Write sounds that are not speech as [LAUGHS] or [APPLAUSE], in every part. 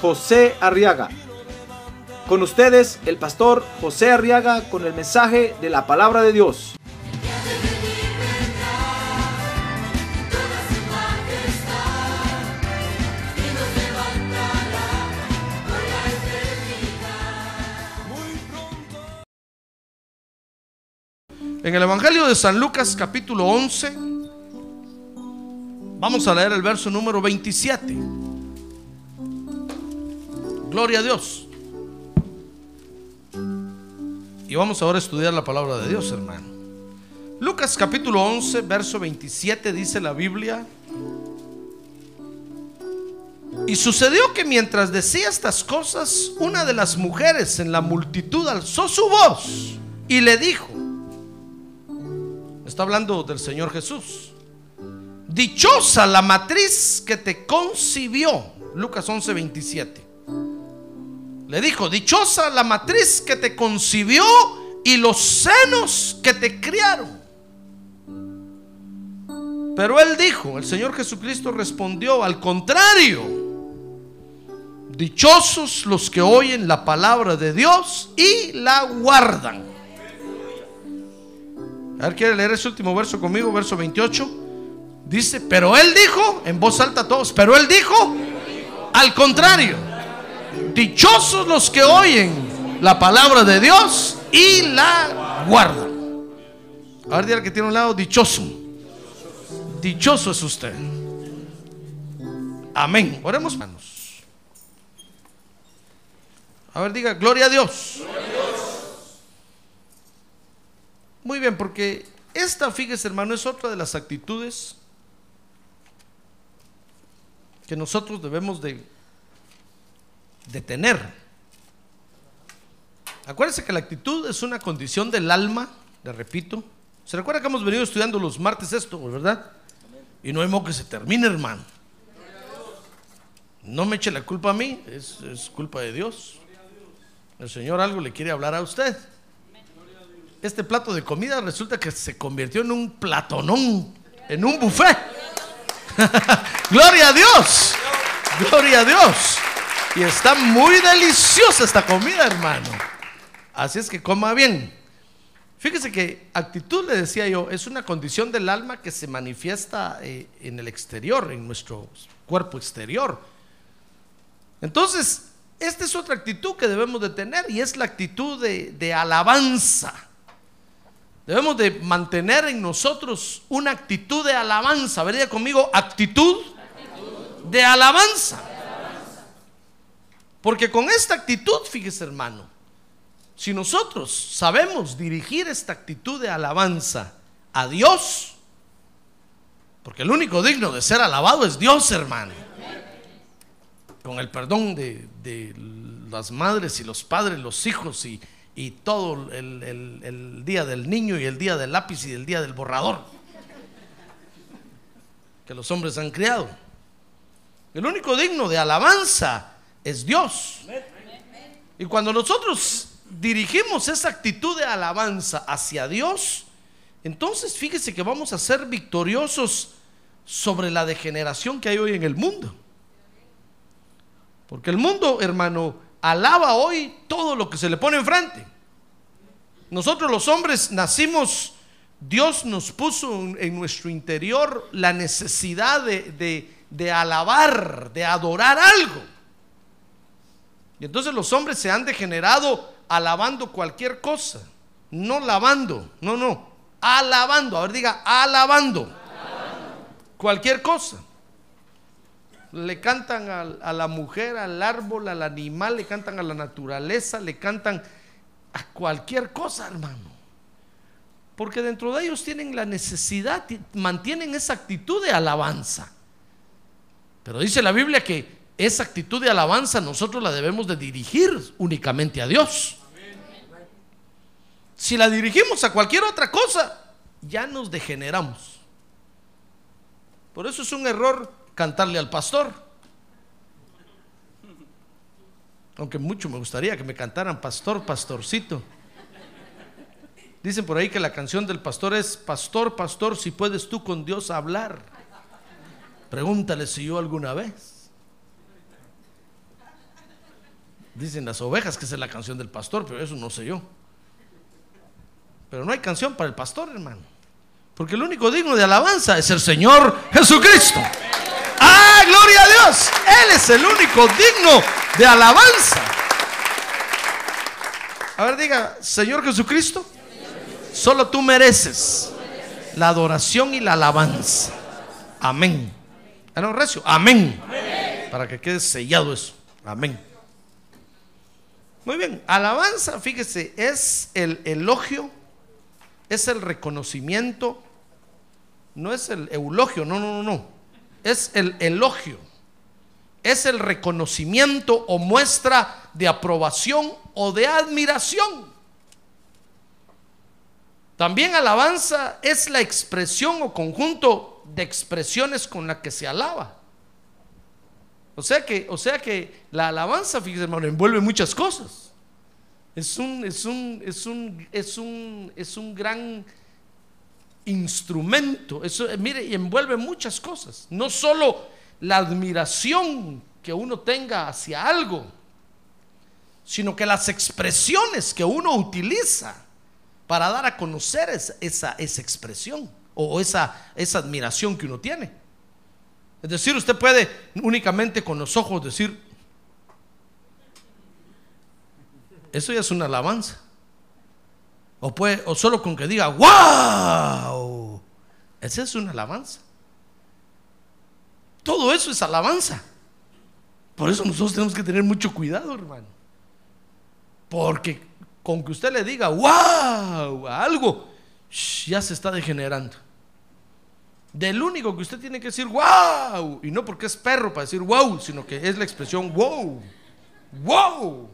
José Arriaga. Con ustedes, el pastor José Arriaga con el mensaje de la palabra de Dios. En el Evangelio de San Lucas capítulo 11, vamos a leer el verso número 27. Gloria a Dios. Y vamos ahora a estudiar la palabra de Dios, hermano. Lucas capítulo 11, verso 27 dice la Biblia. Y sucedió que mientras decía estas cosas, una de las mujeres en la multitud alzó su voz y le dijo, Está hablando del Señor Jesús. Dichosa la matriz que te concibió. Lucas 11, 27. Le dijo, dichosa la matriz que te concibió y los senos que te criaron. Pero él dijo, el Señor Jesucristo respondió, al contrario, dichosos los que oyen la palabra de Dios y la guardan. A ver, ¿quiere leer ese último verso conmigo? Verso 28. Dice, pero él dijo, en voz alta a todos, pero él dijo, al contrario, dichosos los que oyen la palabra de Dios y la guardan. A ver, dígale que tiene un lado, dichoso. Dichoso es usted. Amén. Oremos manos. A ver, diga, gloria a Dios. Muy bien, porque esta, fíjese hermano, es otra de las actitudes que nosotros debemos de, de tener. Acuérdense que la actitud es una condición del alma, le repito. ¿Se recuerda que hemos venido estudiando los martes esto, verdad? Y no hay modo que se termine, hermano. No me eche la culpa a mí, es, es culpa de Dios. El Señor algo le quiere hablar a usted este plato de comida resulta que se convirtió en un platonón, en un buffet. [LAUGHS] Gloria a Dios. Gloria a Dios. Y está muy deliciosa esta comida, hermano. Así es que coma bien. Fíjese que actitud, le decía yo, es una condición del alma que se manifiesta eh, en el exterior, en nuestro cuerpo exterior. Entonces, esta es otra actitud que debemos de tener y es la actitud de, de alabanza. Debemos de mantener en nosotros una actitud de alabanza. Vería conmigo, actitud, De, alabanza. Porque con esta actitud, fíjese hermano, si nosotros sabemos dirigir esta actitud de alabanza a Dios, porque el único digno de ser alabado es Dios, hermano. Con el perdón de, de las madres y los padres, los hijos y, y todo el, día del niño y el día del lápiz y el día del borrador que los hombres han criado. El único digno de alabanza es Dios. Y cuando nosotros dirigimos esa actitud de alabanza hacia Dios, entonces fíjese que vamos a ser victoriosos sobre la degeneración que hay hoy en el mundo. Porque el mundo, hermano, alaba hoy todo lo que se le pone enfrente. Nosotros los hombres nacimos, Dios nos puso en nuestro interior la necesidad de, de alabar, de adorar algo. Y entonces los hombres se han degenerado alabando cualquier cosa, no lavando, no, no, alabando, a ver diga, alabando, cualquier cosa le cantan a, la mujer, al árbol, al animal, le cantan a la naturaleza, le cantan a cualquier cosa, hermano. Porque dentro de ellos tienen la necesidad, mantienen esa actitud de alabanza. Pero dice la Biblia que esa actitud de alabanza nosotros la debemos de dirigir únicamente a Dios. Si la dirigimos a cualquier otra cosa, ya nos degeneramos. Por eso es un error cantarle al pastor. Aunque mucho me gustaría que me cantaran pastor, pastorcito. Dicen por ahí que la canción del pastor es, pastor, pastor, si puedes tú con Dios hablar. Pregúntale si yo alguna vez. Dicen las ovejas que esa es la canción del pastor, pero eso no sé yo. Pero no hay canción para el pastor, hermano. Porque el único digno de alabanza es el Señor Jesucristo. ¡Ah, gloria a Dios! Él es el único digno de alabanza. A ver, diga, Señor Jesucristo, solo tú mereces la adoración y la alabanza. Amén. Ah, no, recio. Amén. Para que quede sellado eso. Amén. Muy bien. Alabanza, fíjese, es el elogio, es el reconocimiento, no es el eulogio, no, no, no, no. Es el elogio. Es el reconocimiento o muestra de aprobación o de admiración. También alabanza es la expresión o conjunto de expresiones con la que se alaba. O sea que, o sea que la alabanza, fíjese hermano, envuelve muchas cosas. Es un, es un, es un, es un, es un gran instrumento. Eso, eh, mire, y envuelve muchas cosas. No solo la admiración que uno tenga hacia algo, sino que las expresiones que uno utiliza para dar a conocer esa, esa, esa expresión o esa, esa admiración que uno tiene. Es decir, usted puede únicamente con los ojos decir, eso ya es una alabanza. O, solo con que diga, wow, esa es una alabanza. Todo eso es alabanza. Por eso nosotros tenemos que tener mucho cuidado, hermano. Porque con que usted le diga, wow, algo, ya se está degenerando. Del único que usted tiene que decir, wow, y no porque es perro para decir wow, sino que es la expresión wow, wow,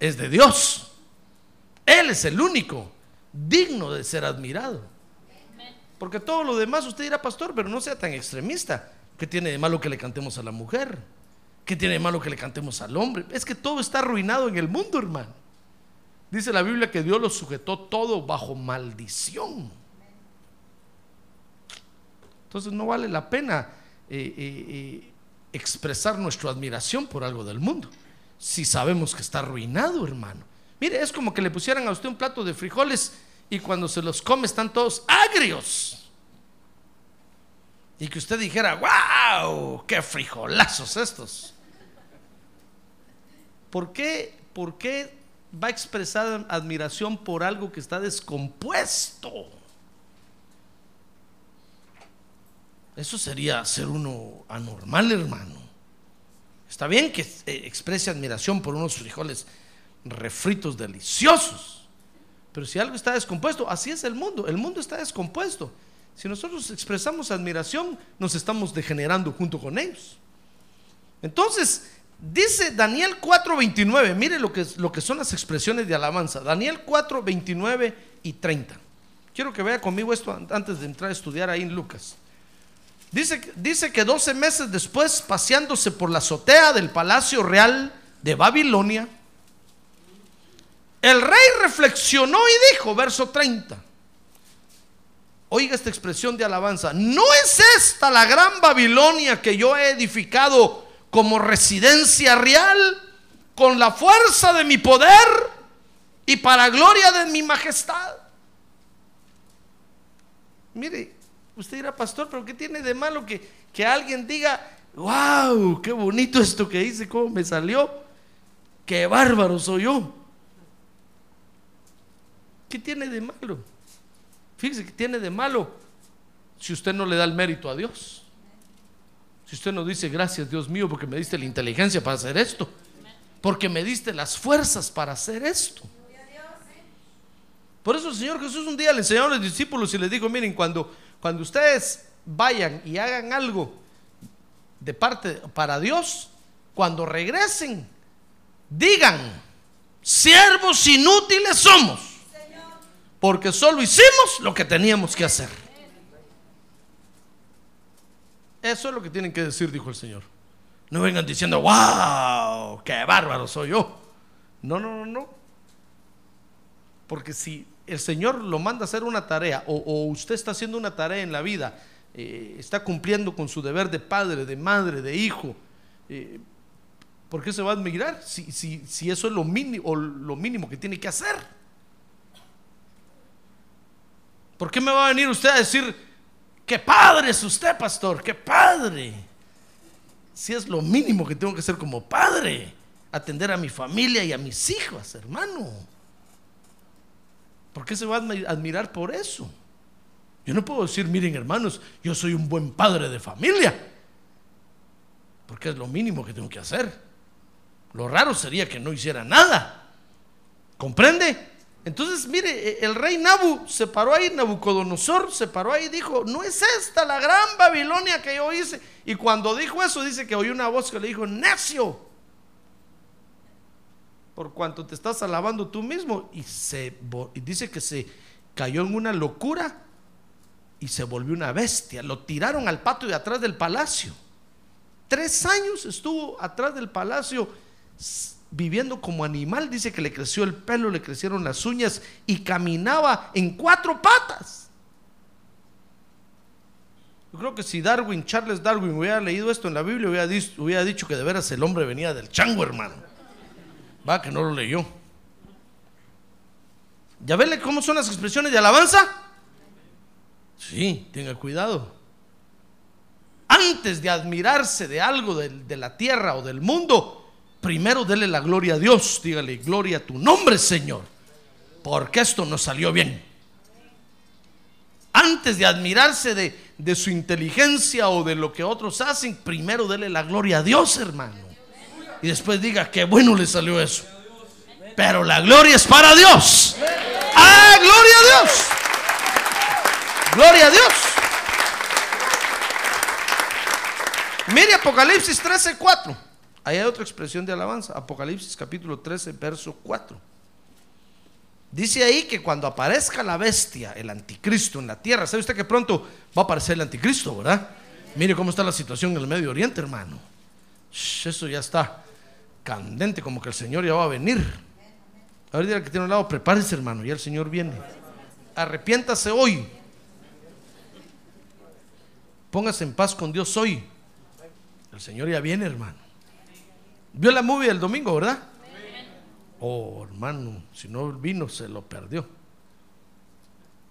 es de Dios. Él es el único digno de ser admirado. Porque todo lo demás usted dirá, pastor, pero no sea tan extremista. ¿Qué tiene de malo que le cantemos a la mujer? ¿Qué tiene de malo que le cantemos al hombre? Es que todo está arruinado en el mundo, hermano. Dice la Biblia que Dios lo sujetó todo bajo maldición. Entonces no vale la pena eh, eh, eh, expresar nuestra admiración por algo del mundo. Si sabemos que está arruinado, hermano. Mire, es como que le pusieran a usted un plato de frijoles y cuando se los come están todos agrios. Y que usted dijera, wow, qué frijolazos estos. ¿Por qué, ¿Por qué va a expresar admiración por algo que está descompuesto? Eso sería ser uno anormal, hermano. Está bien que eh, exprese admiración por unos frijoles refritos deliciosos. Pero si algo está descompuesto, así es el mundo. El mundo está descompuesto. Si nosotros expresamos admiración, nos estamos degenerando junto con ellos. Entonces, dice Daniel 4:29, mire lo que, lo que son las expresiones de alabanza. Daniel 4:29 y 30. Quiero que vea conmigo esto antes de entrar a estudiar ahí en Lucas. Dice, dice que 12 meses después, paseándose por la azotea del palacio real de Babilonia, el rey reflexionó y dijo, verso 30, oiga esta expresión de alabanza, ¿no es esta la gran Babilonia que yo he edificado como residencia real con la fuerza de mi poder y para gloria de mi majestad? Mire, usted dirá, pastor, pero ¿qué tiene de malo que, que alguien diga, wow, qué bonito esto que hice, cómo me salió? Qué bárbaro soy yo. ¿Qué tiene de malo? Fíjese que tiene de malo si usted no le da el mérito a Dios. Si usted no dice gracias Dios mío porque me diste la inteligencia para hacer esto. Porque me diste las fuerzas para hacer esto. Por eso el Señor Jesús un día le enseñó a los discípulos y les dijo, miren, cuando, cuando ustedes vayan y hagan algo, de parte para Dios, cuando regresen, digan, siervos inútiles somos, porque solo hicimos lo que teníamos que hacer. Eso es lo que tienen que decir, dijo el Señor. No vengan diciendo, wow, qué bárbaro soy yo. No, no, no, no. Porque si el Señor lo manda a hacer una tarea o, usted está haciendo una tarea en la vida, eh, está cumpliendo con su deber de padre, de madre, de hijo, eh, ¿por qué se va a admirar si, si, si eso es lo mínimo, lo mínimo que tiene que hacer? ¿Por qué me va a venir usted a decir, qué padre es usted, pastor, qué padre? Si es lo mínimo que tengo que hacer como padre, atender a mi familia y a mis hijos, hermano. ¿Por qué se va a admirar por eso? Yo no puedo decir, miren hermanos, yo soy un buen padre de familia, porque es lo mínimo que tengo que hacer. Lo raro sería que no hiciera nada. ¿Comprende? Entonces, mire, e, el rey Nabu se paró ahí, Nabucodonosor se paró ahí y dijo, no es esta la gran Babilonia que yo hice. Y cuando dijo eso, dice que oyó una voz que le dijo, necio, por cuanto te estás alabando tú mismo. Y, se, dice que se cayó en una locura y se volvió una bestia. Lo tiraron al patio de atrás del palacio. Tres años estuvo atrás del palacio viviendo como animal. Dice que le creció el pelo, le crecieron las uñas y caminaba en cuatro patas. Yo creo que si Darwin, Charles Darwin, hubiera leído esto en la Biblia, hubiera dicho, hubiera dicho que de veras el hombre venía del chango, hermano. Va, que no lo leyó. ¿Ya vele cómo son las expresiones de alabanza? Sí, tenga cuidado. Antes de admirarse de algo de, de la tierra o del mundo, primero dele la gloria a Dios. Dígale, gloria a tu nombre, Señor. Porque esto no salió bien. Antes de admirarse de, de su inteligencia o de lo que otros hacen, primero dele la gloria a Dios, hermano. Y después diga, qué bueno le salió eso. Pero la gloria es para Dios. ¡Ah, gloria a Dios! Gloria a Dios. Mire Apocalipsis 13, 4. Ahí hay otra expresión de alabanza. Apocalipsis capítulo 13, verso 4. Dice ahí que cuando aparezca la bestia, el anticristo en la tierra, ¿sabe usted que pronto va a aparecer el anticristo, verdad? Mire cómo está la situación en el Medio Oriente, hermano. Eso ya está candente, como que el Señor ya va a venir. A ver, que tiene un lado, prepárese, hermano, ya el Señor viene. Arrepiéntase hoy. Póngase en paz con Dios hoy. El Señor ya viene, hermano. Vio la movie el domingo, ¿verdad? Oh, hermano, si no vino, se lo perdió.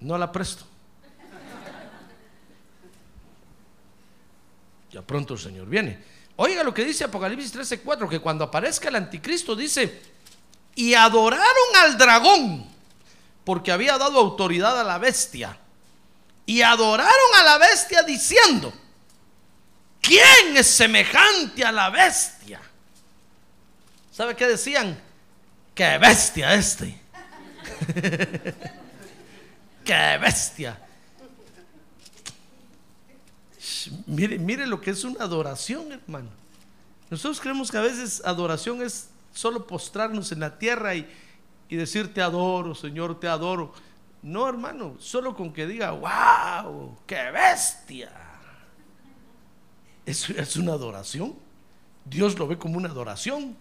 No la presto. Ya pronto el Señor viene. Oiga lo que dice Apocalipsis 13:4, que cuando aparezca el anticristo dice, y adoraron al dragón, porque había dado autoridad a la bestia. Y adoraron a la bestia diciendo, ¿quién es semejante a la bestia? ¿Sabe qué decían? ¡Qué bestia este! [LAUGHS] ¡Qué bestia! Mire, mire lo que es una adoración, hermano. Nosotros creemos que a veces adoración es solo postrarnos en la tierra y, y decir te adoro, Señor, te adoro. No, hermano, solo con que diga, wow, qué bestia. Eso es una adoración. Dios lo ve como una adoración.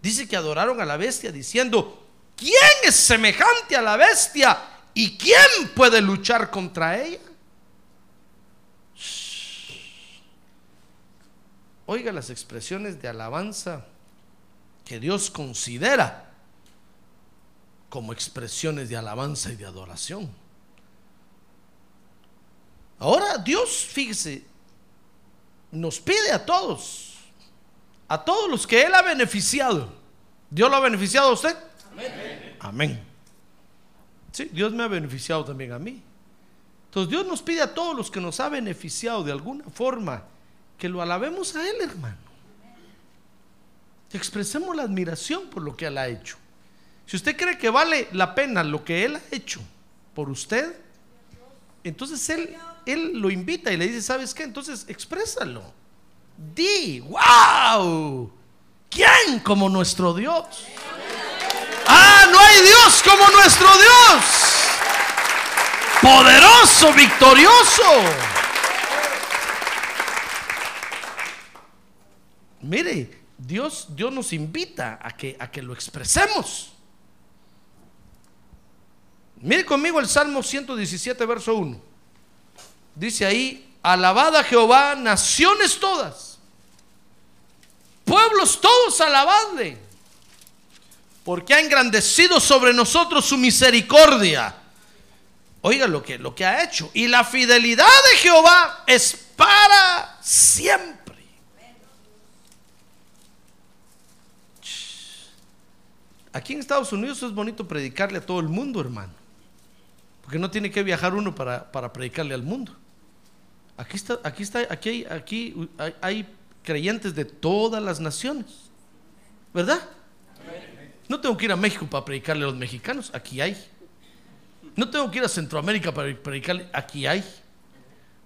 Dice que adoraron a la bestia diciendo, ¿quién es semejante a la bestia? ¿Y quién puede luchar contra ella? Oiga las expresiones de alabanza que Dios considera como expresiones de alabanza y de adoración. Ahora Dios, fíjese, nos pide a todos, a todos los que Él ha beneficiado. ¿Dios lo ha beneficiado a usted? Amén. Amén. Sí, Dios me ha beneficiado también a mí. Entonces Dios nos pide a todos los que nos ha beneficiado de alguna forma que lo alabemos a Él, hermano. Expresemos la admiración por lo que Él ha hecho. Si usted cree que vale la pena lo que Él ha hecho por usted, entonces Él, él lo invita y le dice, ¿sabes qué? Entonces exprésalo. di, wow, ¿quién como nuestro Dios? Ah, no hay Dios como nuestro Dios. Poderoso, victorioso. Mire, Dios, Dios nos invita a que, a que lo expresemos. Mire conmigo el Salmo 117, verso 1. Dice ahí, alabad a Jehová, naciones todas, pueblos todos, alabadle, porque ha engrandecido sobre nosotros su misericordia. Oiga lo que, lo que ha hecho. Y la fidelidad de Jehová es para siempre. Aquí en Estados Unidos es bonito predicarle a todo el mundo, hermano. Porque no tiene que viajar uno para, para predicarle al mundo. Aquí está, aquí está, aquí hay, aquí hay, hay creyentes de todas las naciones. ¿Verdad? No tengo que ir a México para predicarle a los mexicanos, aquí hay. No tengo que ir a Centroamérica para predicarle, aquí hay.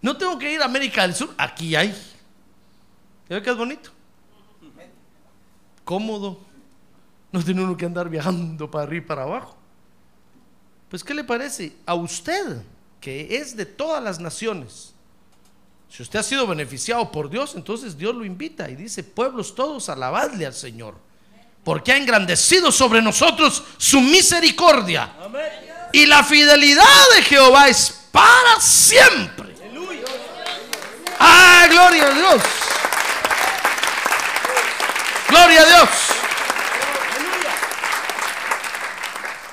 No tengo que ir a América del Sur, aquí hay. ¿Ya ve que es bonito? Cómodo. No tiene uno que andar viajando para arriba y para abajo. Pues, ¿qué le parece a usted, que es de todas las naciones? Si usted ha sido beneficiado por Dios, entonces Dios lo invita y dice, pueblos todos, alabadle al Señor, porque ha engrandecido sobre nosotros su misericordia. Y la fidelidad de Jehová es para siempre. Ah, gloria a Dios. Gloria a Dios.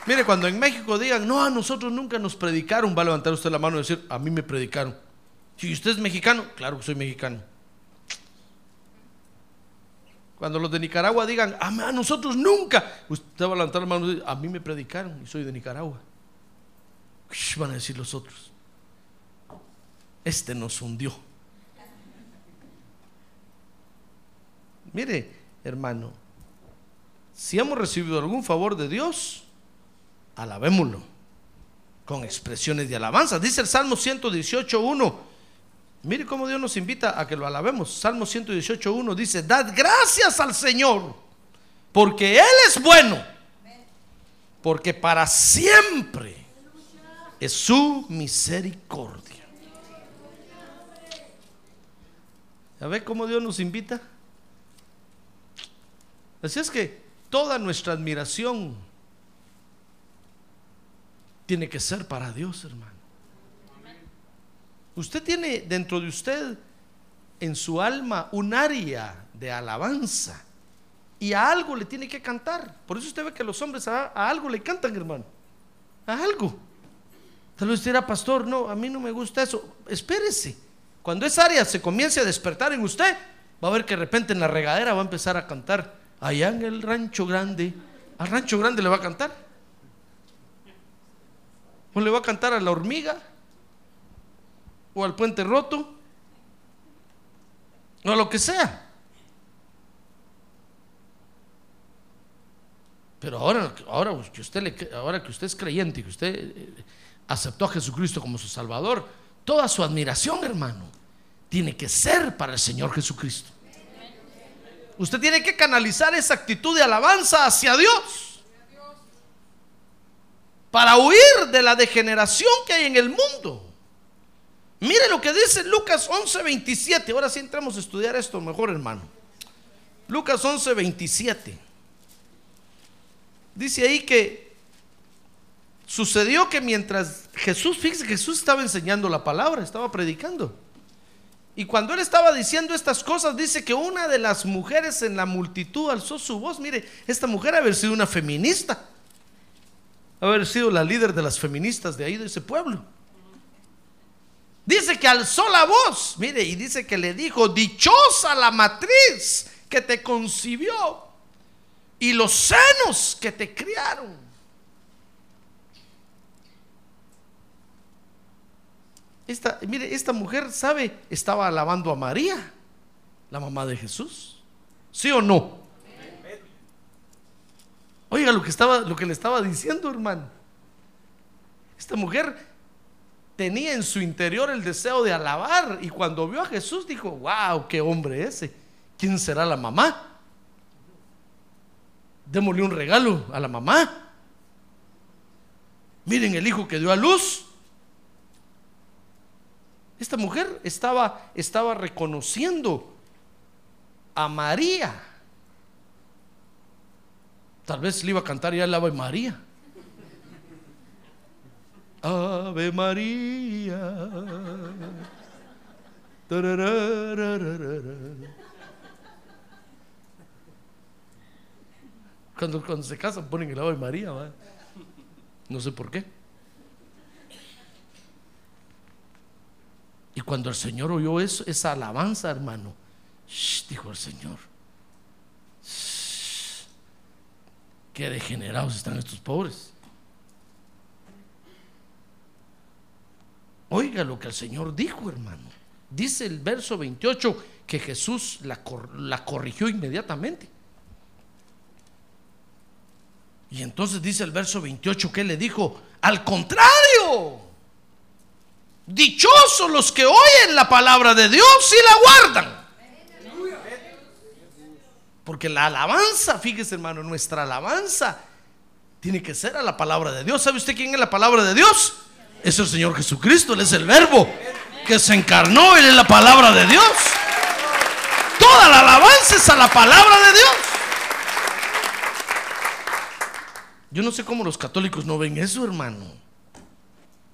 Mire, cuando en México digan, no, a nosotros nunca nos predicaron, va a levantar usted la mano y decir, a mí me predicaron. Si usted es mexicano, claro que soy mexicano. Cuando los de Nicaragua digan, a nosotros nunca, usted va a levantar la mano y decir, a mí me predicaron y soy de Nicaragua. Van a decir los otros, este nos hundió. Mire, hermano, si hemos recibido algún favor de Dios, alabémoslo con expresiones de alabanza. Dice el Salmo 118.1. Mire cómo Dios nos invita a que lo alabemos. Salmo 118.1 dice, dad gracias al Señor, porque Él es bueno, porque para siempre es su misericordia. ¿Ya ve cómo Dios nos invita? Así es que toda nuestra admiración tiene que ser para Dios, hermano. Usted tiene dentro de usted, en su alma, un área de alabanza. Y a algo le tiene que cantar. Por eso usted ve que los hombres a, algo le cantan, hermano. A algo. Tal vez usted era pastor, no, a mí no me gusta eso. Espérese. Cuando esa área se comience a despertar en usted, va a ver que de repente en la regadera va a empezar a cantar. Allá en el rancho grande. Al rancho grande le va a cantar. O le va a cantar a la hormiga. O al puente roto. O a lo que sea. Pero ahora, ahora, que usted le, ahora que usted es creyente y que usted eh, aceptó a Jesucristo como su Salvador, toda su admiración, hermano, tiene que ser para el Señor Jesucristo. Usted tiene que canalizar esa actitud de alabanza hacia Dios para huir de la degeneración que hay en el mundo. Mire lo que dice Lucas 11:27. Ahora sí entramos a estudiar esto mejor, hermano. Lucas 11:27. Dice ahí que sucedió que mientras Jesús, fíjese, Jesús estaba enseñando la palabra, estaba predicando. Y cuando él estaba diciendo estas cosas, dice que una de las mujeres en la multitud alzó su voz. Mire, esta mujer haber sido una feminista, haber sido la líder de las feministas de ahí, de ese pueblo. Dice que alzó la voz, mire, y dice que le dijo, dichosa la matriz que te concibió y los senos que te criaron. Esta, mire, esta mujer, ¿sabe? Estaba alabando a María, la mamá de Jesús. ¿Sí o no? Oiga lo que, estaba, lo que le estaba diciendo, hermano. Esta mujer tenía en su interior el deseo de alabar y cuando vio a Jesús dijo, wow, qué hombre ese. ¿Quién será la mamá? Démosle un regalo a la mamá. Miren el hijo que dio a luz. Esta mujer estaba, estaba reconociendo a María. Tal vez le iba a cantar ya el Ave María. Ave María. Cuando, cuando se casan ponen el Ave María, no sé por qué. Y cuando el Señor oyó eso, esa alabanza, hermano, "Shh", dijo el Señor, "Shh, qué degenerados están estos pobres. Oiga lo que el Señor dijo, hermano. Dice el verso 28 que Jesús la, la corrigió inmediatamente. Y entonces dice el verso 28 que le dijo, al contrario, dichosos los que oyen la palabra de Dios y la guardan. Porque la alabanza, fíjese hermano, nuestra alabanza tiene que ser a la palabra de Dios. ¿Sabe usted quién es la palabra de Dios? Es el Señor Jesucristo, Él es el verbo que se encarnó, Él es la palabra de Dios. Toda la alabanza es a la palabra de Dios. Yo no sé cómo los católicos no ven eso, hermano.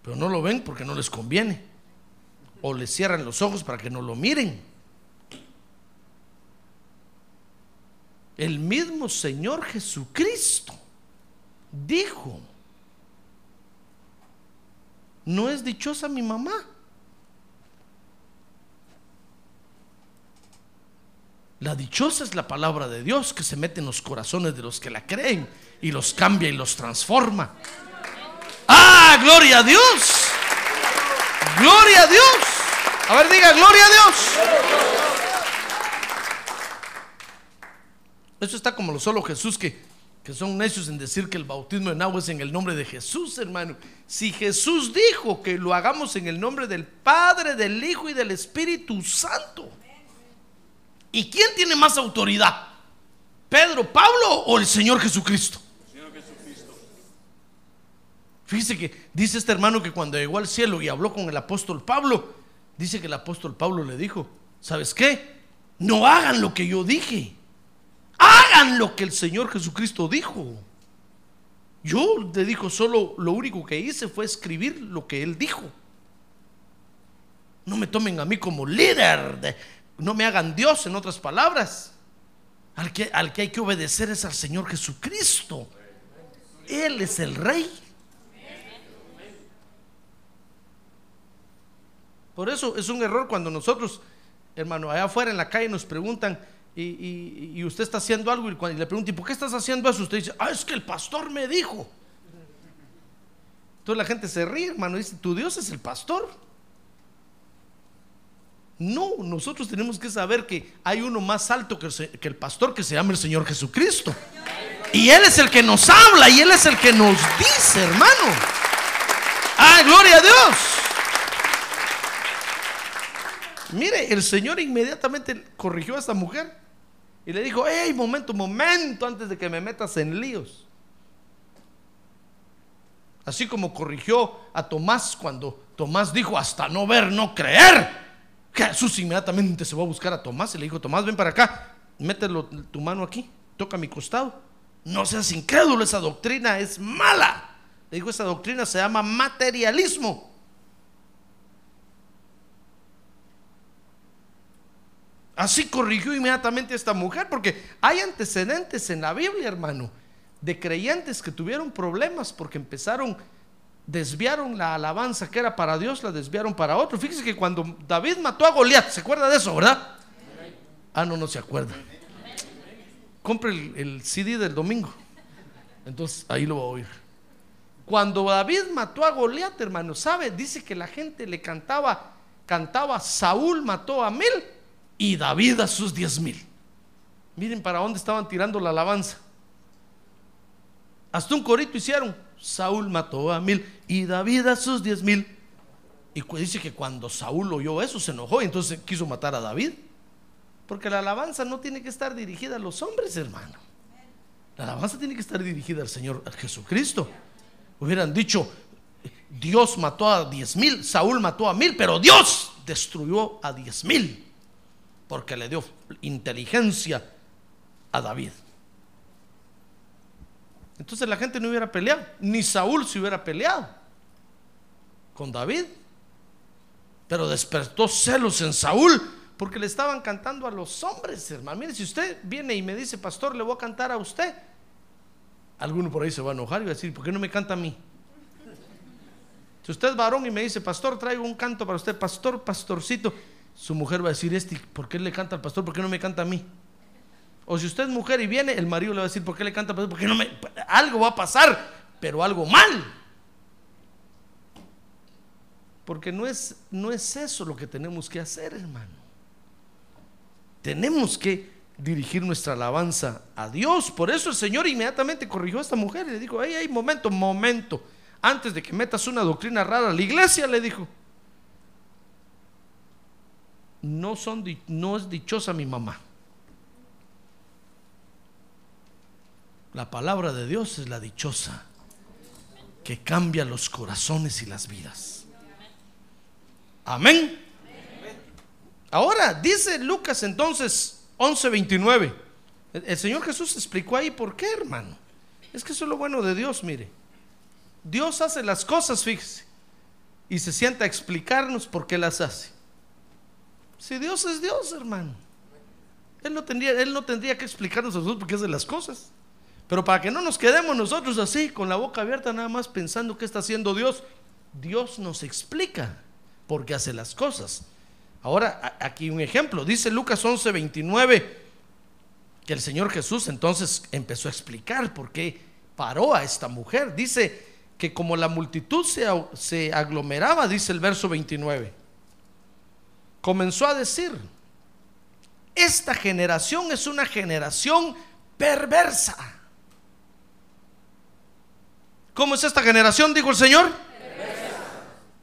Pero no lo ven porque no les conviene. O les cierran los ojos para que no lo miren. El mismo Señor Jesucristo dijo, no es dichosa mi mamá. La dichosa es la palabra de Dios que se mete en los corazones de los que la creen y los cambia y los transforma. ¡Ah, gloria a Dios! ¡Gloria a Dios! A ver, diga, gloria a Dios. Eso está como lo solo Jesús que, que son necios en decir que el bautismo en agua es en el nombre de Jesús, hermano. Si Jesús dijo que lo hagamos en el nombre del Padre, del Hijo y del Espíritu Santo. ¿Y quién tiene más autoridad? ¿Pedro, Pablo o el Señor Jesucristo? Fíjese que dice este hermano que cuando llegó al cielo y habló con el apóstol Pablo, dice que el apóstol Pablo le dijo, ¿sabes qué? No hagan lo que yo dije, hagan lo que el Señor Jesucristo dijo. Yo le dijo, solo lo único que hice fue escribir lo que él dijo. No me tomen a mí como líder, de- no me hagan Dios en otras palabras. Al que, al que hay que obedecer es al Señor Jesucristo. Él es el rey. Por eso es un error cuando nosotros, hermano, allá afuera en la calle nos preguntan y, usted está haciendo algo y cuando le preguntan, ¿y por qué estás haciendo eso? Usted dice, ah, es que el pastor me dijo. Entonces la gente se ríe, hermano, y dice, tu Dios es el pastor. No, nosotros tenemos que saber que hay uno más alto que el, que el pastor que se llama el Señor Jesucristo. Y Él es el que nos habla y Él es el que nos dice, hermano. Ah, gloria a Dios. Mire, el Señor inmediatamente corrigió a esta mujer y le dijo, hey, momento, momento, antes de que me metas en líos. Así como corrigió a Tomás cuando Tomás dijo, hasta no ver, no creer. Jesús inmediatamente se va a buscar a Tomás y le dijo, Tomás, ven para acá, mételo tu mano aquí, toca mi costado. No seas incrédulo, esa doctrina es mala. Le dijo, esa doctrina se llama materialismo. Así corrigió inmediatamente esta mujer, porque hay antecedentes en la Biblia, hermano, de creyentes que tuvieron problemas porque empezaron, desviaron la alabanza que era para Dios, la desviaron para otro. Fíjese que cuando David mató a Goliat, ¿se acuerda de eso, verdad? Ah, no, no se acuerda. Compre el, el CD del domingo. Entonces ahí lo va a oír. Cuando David mató a Goliat, hermano, ¿sabe? Dice que la gente le cantaba, cantaba, Saúl mató a mil y David a sus diez mil. Miren para dónde estaban tirando la alabanza. Hasta un corito hicieron. Saúl mató a mil y David a sus diez mil. Y dice que cuando Saúl oyó eso se enojó y entonces quiso matar a David. Porque la alabanza no tiene que estar dirigida a los hombres, hermano. La alabanza tiene que estar dirigida al Señor Jesucristo. Hubieran dicho, Dios mató a diez mil, Saúl mató a mil, pero Dios destruyó a diez mil. Porque le dio inteligencia a David. Entonces la gente no hubiera peleado, ni Saúl se hubiera peleado con David. Pero despertó celos en Saúl porque le estaban cantando a los hombres, hermano. Mire, si usted viene y me dice, pastor, le voy a cantar a usted, alguno por ahí se va a enojar y va a decir, ¿por qué no me canta a mí? Si usted es varón y me dice, pastor, traigo un canto para usted, pastor, pastorcito, su mujer va a decir, este, ¿por qué le canta al pastor? ¿Por qué no me canta a mí? O si usted es mujer y viene, el marido le va a decir, ¿por qué le canta al pastor? ¿Por qué no me.? Algo va a pasar, pero algo mal. Porque no es, no es eso lo que tenemos que hacer, hermano. Tenemos que dirigir nuestra alabanza a Dios. Por eso el Señor inmediatamente corrigió a esta mujer y le dijo, ay, ay, momento, momento. Antes de que metas una doctrina rara a la iglesia, le dijo, no, son, no es dichosa mi mamá. La palabra de Dios es la dichosa que cambia los corazones y las vidas. Amén. Ahora dice Lucas entonces 11:29. El, el Señor Jesús explicó ahí por qué, hermano. Es que eso es lo bueno de Dios, mire. Dios hace las cosas, fíjese, y se sienta a explicarnos por qué las hace. Si Dios es Dios, hermano. Él no tendría, él no tendría que explicarnos a nosotros por qué hace las cosas. Pero para que no nos quedemos nosotros así, con la boca abierta, nada más pensando qué está haciendo Dios, Dios nos explica por qué hace las cosas. Ahora, aquí un ejemplo. Dice Lucas 11, 29, que el Señor Jesús entonces empezó a explicar por qué paró a esta mujer. Dice que como la multitud se, se aglomeraba, dice el verso 29, comenzó a decir, esta generación es una generación perversa. ¿Cómo es esta generación? Dijo el Señor.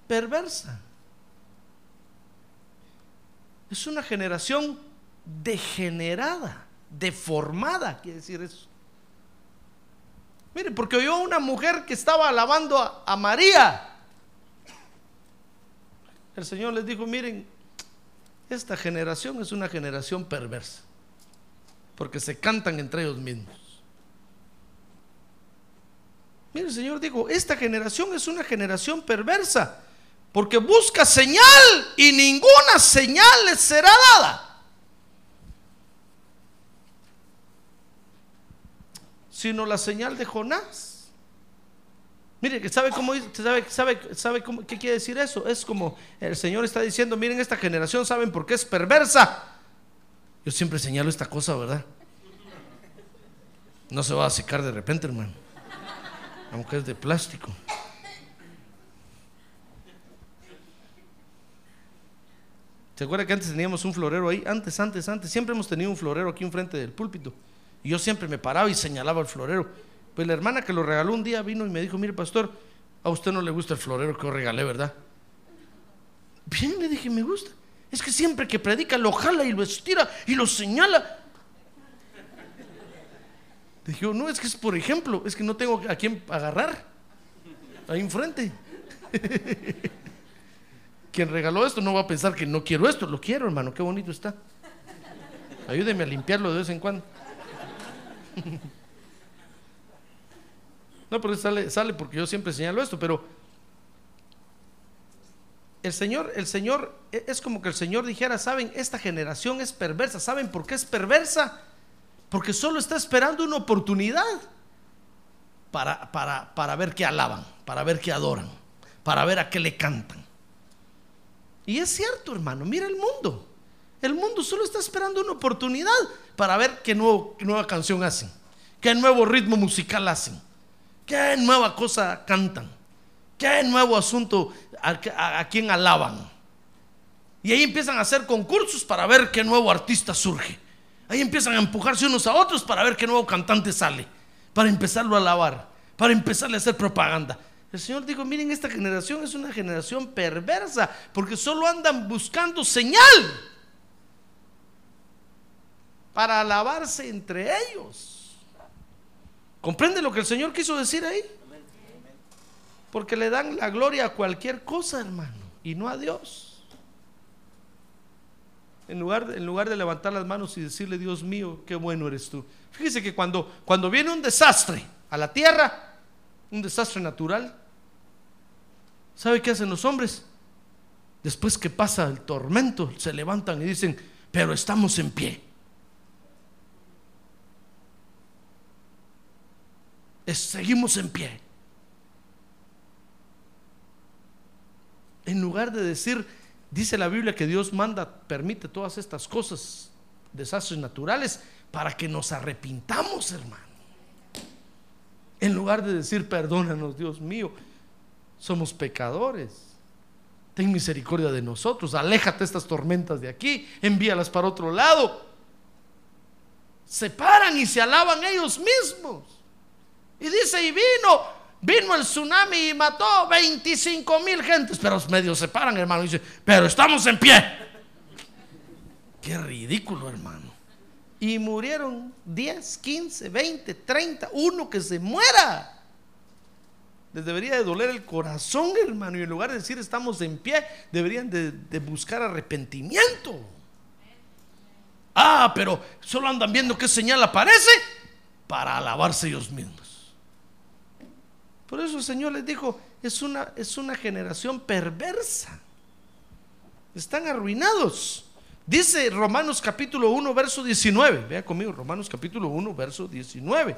Perversa. Es una generación degenerada, deformada, quiere decir eso. Mire, porque oyó una mujer que estaba alabando a, a María. El Señor les dijo, miren, esta generación es una generación perversa, porque se cantan entre ellos mismos. Mire, el Señor dijo, esta generación es una generación perversa, porque busca señal y ninguna señal les será dada. Sino la señal de Jonás. Mire, sabe cómo sabe, sabe, sabe cómo, qué quiere decir eso. Es como el Señor está diciendo, miren esta generación, ¿saben por qué es perversa? Yo siempre señalo esta cosa, ¿verdad? No se va a secar de repente, hermano. Aunque es de plástico. ¿Se acuerda que antes teníamos un florero ahí? Antes, antes, antes. Siempre hemos tenido un florero aquí enfrente del púlpito. Y yo siempre me paraba y señalaba el florero. Pues la hermana que lo regaló un día vino y me dijo, mire pastor, a usted no le gusta el florero que yo regalé, ¿verdad? Bien, le dije, me gusta. Es que siempre que predica lo jala y lo estira y lo señala. Dije, no, es que es por ejemplo, es que no tengo a quién agarrar. Ahí enfrente. [LAUGHS] Quien regaló esto no va a pensar que no quiero esto, lo quiero, hermano, qué bonito está. Ayúdeme a limpiarlo de vez en cuando. [LAUGHS] No, pero sale, sale porque yo siempre señalo esto, pero el Señor, el Señor, e- es como que el Señor dijera, saben, esta generación es perversa. ¿Saben por qué es perversa? Porque solo está esperando una oportunidad para, para, para ver qué alaban, para ver qué adoran, para ver a qué le cantan. Y es cierto, hermano, mira el mundo. El mundo solo está esperando una oportunidad para ver qué, qué nueva canción hacen, qué nuevo ritmo musical hacen, qué nueva cosa cantan, qué nuevo asunto a, a- quién alaban. Y ahí empiezan a hacer concursos para ver qué nuevo artista surge. Ahí empiezan a empujarse unos a otros para ver qué nuevo cantante sale, para empezarlo a alabar, para empezarle a hacer propaganda, El Señor dijo, miren, esta generación es una generación perversa, porque solo andan buscando señal para alabarse entre ellos. ¿Comprende lo que el Señor quiso decir ahí? Porque le dan la gloria a cualquier cosa, hermano, y no a Dios. En lugar, en lugar de levantar las manos y decirle, Dios mío, qué bueno eres tú. Fíjese que cuando, cuando viene un desastre a la tierra, un desastre natural, ¿sabe qué hacen los hombres? Después que pasa el tormento, se levantan y dicen, pero estamos en pie. Seguimos en pie. En lugar de decir, dice la Biblia que Dios manda, permite todas estas cosas, desastres naturales, para que nos arrepintamos, hermano. En lugar de decir, perdónanos, Dios mío, somos pecadores. Ten misericordia de nosotros, aléjate estas tormentas de aquí, envíalas para otro lado. Se paran y se alaban ellos mismos. Y dice, y vino, vino el tsunami y mató 25 mil gentes, pero medio se paran, hermano, y dice, pero estamos en pie. Qué ridículo, hermano. Y murieron 10, 15, 20, 30, uno que se muera. Les debería de doler el corazón, hermano. Y en lugar de decir estamos en pie, deberían de, de buscar arrepentimiento. Ah, pero solo andan viendo qué señal aparece para alabarse ellos mismos. Por eso el Señor les dijo, es una, es una generación perversa. Están arruinados. Dice Romanos capítulo 1, verso 19. Vea conmigo, Romanos capítulo 1, verso 19.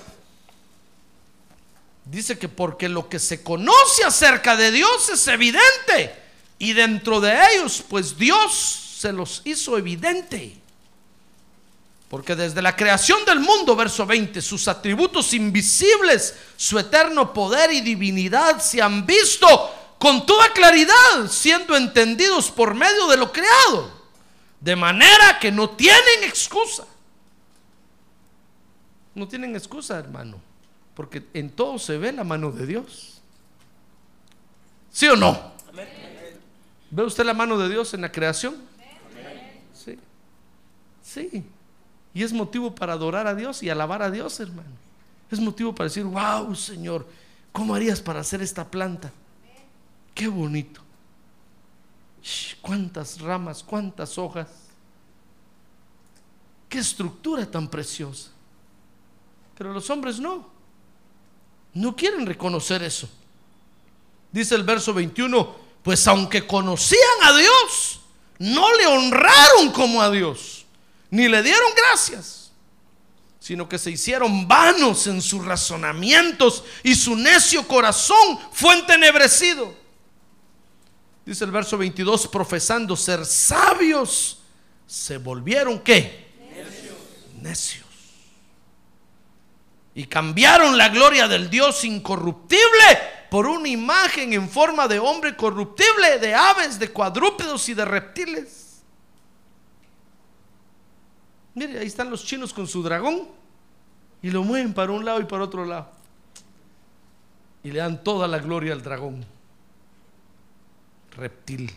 Dice que porque lo que se conoce acerca de Dios es evidente. Y dentro de ellos, pues Dios se los hizo evidente. Porque desde la creación del mundo, verso 20, sus atributos invisibles, su eterno poder y divinidad se han visto con toda claridad, siendo entendidos por medio de lo creado. De manera que no tienen excusa. No tienen excusa, hermano. Porque en todo se ve la mano de Dios. ¿Sí o no? ¿Ve usted la mano de Dios en la creación? Sí. Sí. Y es motivo para adorar a Dios y alabar a Dios, hermano. Es motivo para decir, wow, Señor, ¿cómo harías para hacer esta planta? Qué bonito cuántas ramas, cuántas hojas. Qué estructura tan preciosa. Pero los hombres no. No quieren reconocer eso. Dice el verso 21, pues aunque conocían a Dios, no le honraron como a Dios, ni le dieron gracias, sino que se hicieron vanos en sus razonamientos y su necio corazón fue entenebrecido. Dice el verso 22, profesando ser sabios, se volvieron qué? Necios. Necios. Y cambiaron la gloria del Dios incorruptible por una imagen en forma de hombre corruptible, de aves, de cuadrúpedos y de reptiles. Mire, ahí están los chinos con su dragón y lo mueven para un lado y para otro lado. Y le dan toda la gloria al dragón reptil.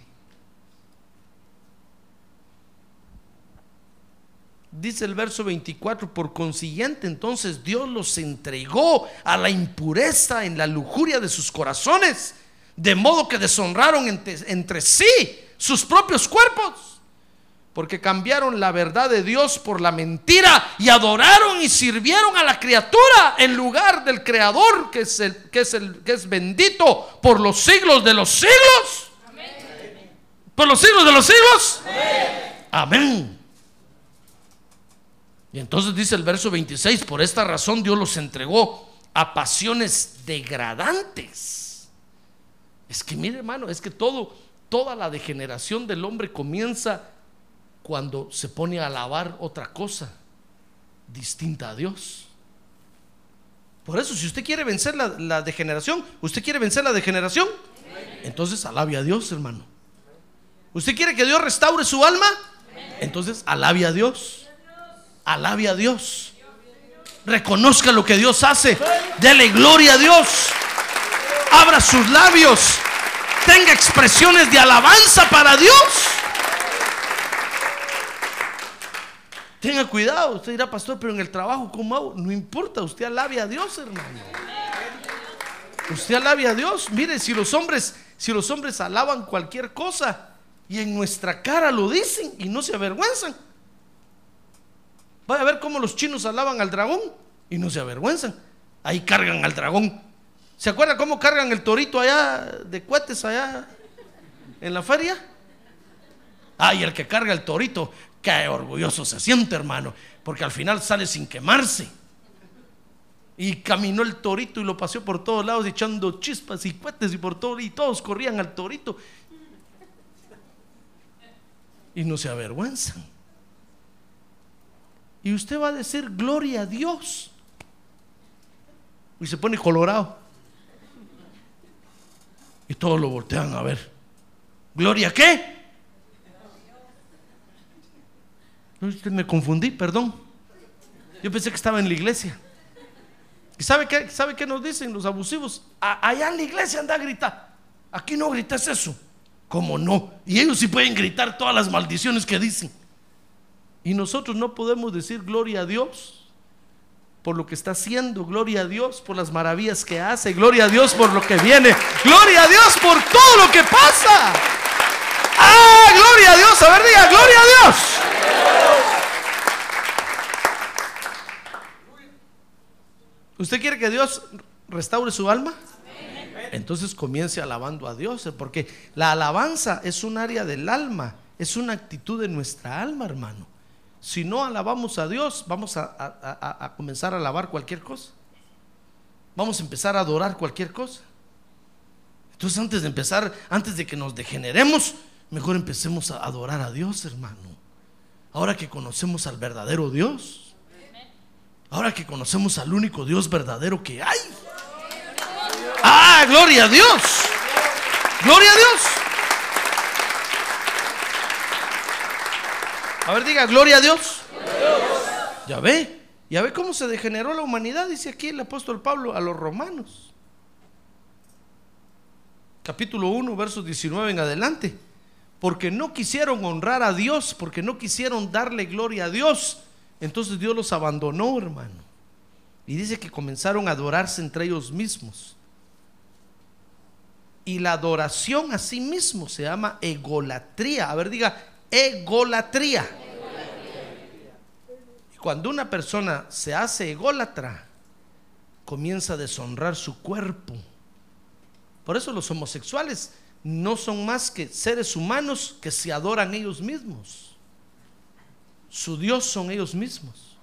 Dice el verso 24, por consiguiente entonces Dios los entregó a la impureza en la lujuria de sus corazones, de modo que deshonraron entre, entre sí sus propios cuerpos, porque cambiaron la verdad de Dios por la mentira y adoraron y sirvieron a la criatura en lugar del Creador que es, el, que es, el, que es bendito por los siglos de los siglos por los siglos de los siglos. Amén. Y entonces dice el verso 26, por esta razón Dios los entregó a pasiones degradantes. Es que mire hermano, es que todo, toda la degeneración del hombre comienza cuando se pone a alabar otra cosa distinta a Dios. Por eso, si usted quiere vencer la, degeneración, usted quiere vencer la degeneración, entonces alabe a Dios, hermano. ¿Usted quiere que Dios restaure su alma? Entonces alabe a Dios. Alabe a Dios. Reconozca lo que Dios hace. Dele gloria a Dios. abra sus labios, tenga expresiones de alabanza para Dios. Tenga cuidado, usted dirá, pastor, pero en el trabajo, ¿cómo hago? No importa, usted alabe a Dios, hermano. Usted alabe a Dios. Mire, si los hombres, si los hombres alaban cualquier cosa y en nuestra cara lo dicen y no se avergüenzan. Vaya a ver cómo los chinos alaban al dragón y no se avergüenzan. Ahí cargan al dragón. ¿Se acuerda cómo cargan el torito allá de cohetes allá en la feria? Ay, el que carga el torito, qué orgulloso se siente, hermano, porque al final sale sin quemarse. Y caminó el torito y lo paseó por todos lados echando chispas y cohetes y por todo y todos corrían al torito. Y no se avergüenzan. Y usted va a decir gloria a Dios. Y se pone colorado. Y todos lo voltean a ver. ¿Gloria qué? No, usted me confundí, perdón. Yo pensé que estaba en la iglesia. ¿Y sabe qué, sabe qué nos dicen los abusivos? Allá en la iglesia anda a gritar. Aquí no gritas eso. ¿Cómo no? Y ellos sí pueden gritar todas las maldiciones que dicen. Y nosotros no podemos decir gloria a Dios por lo que está haciendo, gloria a Dios por las maravillas que hace, gloria a Dios por lo que viene, gloria a Dios por todo lo que pasa. ¡Ah, gloria a Dios! A ver, diga, gloria a Dios. ¿Usted quiere que Dios restaure su alma? Entonces comience alabando a Dios, porque la alabanza es un área del alma, es una actitud de nuestra alma, hermano. Si no alabamos a Dios, vamos a- a comenzar a alabar cualquier cosa. Vamos a empezar a adorar cualquier cosa. Entonces antes de empezar, antes de que nos degeneremos, mejor empecemos a adorar a Dios, hermano. Ahora que conocemos al verdadero Dios. Ahora que conocemos al único Dios verdadero que hay. Ah, gloria a Dios. Gloria a Dios. A ver, diga, gloria a Dios. Ya ve, ya ve cómo se degeneró la humanidad, dice aquí el apóstol Pablo a los romanos. Capítulo 1, versos 19 en adelante. Porque no quisieron honrar a Dios, porque no quisieron darle gloria a Dios. Entonces Dios los abandonó, hermano. Y dice que comenzaron a adorarse entre ellos mismos. Y la adoración a sí mismo se llama egolatría. A ver, diga, egolatría. Y cuando una persona se hace ególatra, comienza a deshonrar su cuerpo. Por eso los homosexuales no son más que seres humanos que se adoran ellos mismos. Su Dios son ellos mismos.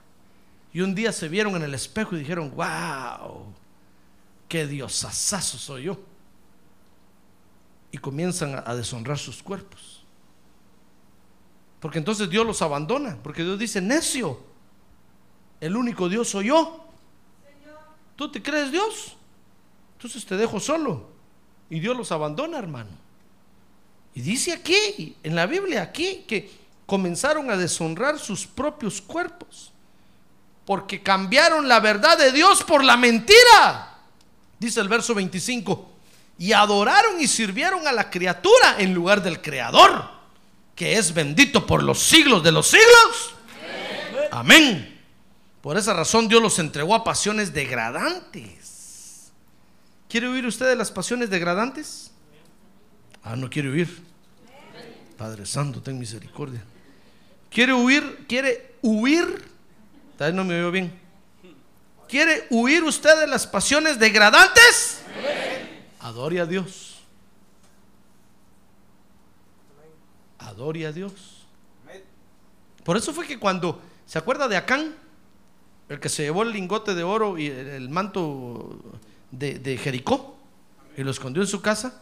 Y un día se vieron en el espejo y dijeron, wow, qué diosazazo soy yo. Y comienzan a, a deshonrar sus cuerpos. Porque entonces Dios los abandona. Porque Dios dice, necio, el único Dios soy yo. ¿Tú te crees Dios? Entonces te dejo solo. Y Dios los abandona, hermano. Y dice aquí, en la Biblia, aquí, que comenzaron a deshonrar sus propios cuerpos. Porque cambiaron la verdad de Dios por la mentira. Dice el verso 25. Y adoraron y sirvieron a la criatura en lugar del Creador, que es bendito por los siglos de los siglos. Amén. Por esa razón Dios los entregó a pasiones degradantes. ¿Quiere huir usted de las pasiones degradantes? Ah, no quiere huir. Padre Santo, ten misericordia. ¿Quiere huir? ¿Quiere huir? Tal vez no me oyó bien. ¿Quiere huir usted de las pasiones degradantes? Adore a Dios. Adore a Dios. Por eso fue que cuando, ¿se acuerda de Acán? El que se llevó el lingote de oro y el, el manto de, de Jericó y lo escondió en su casa.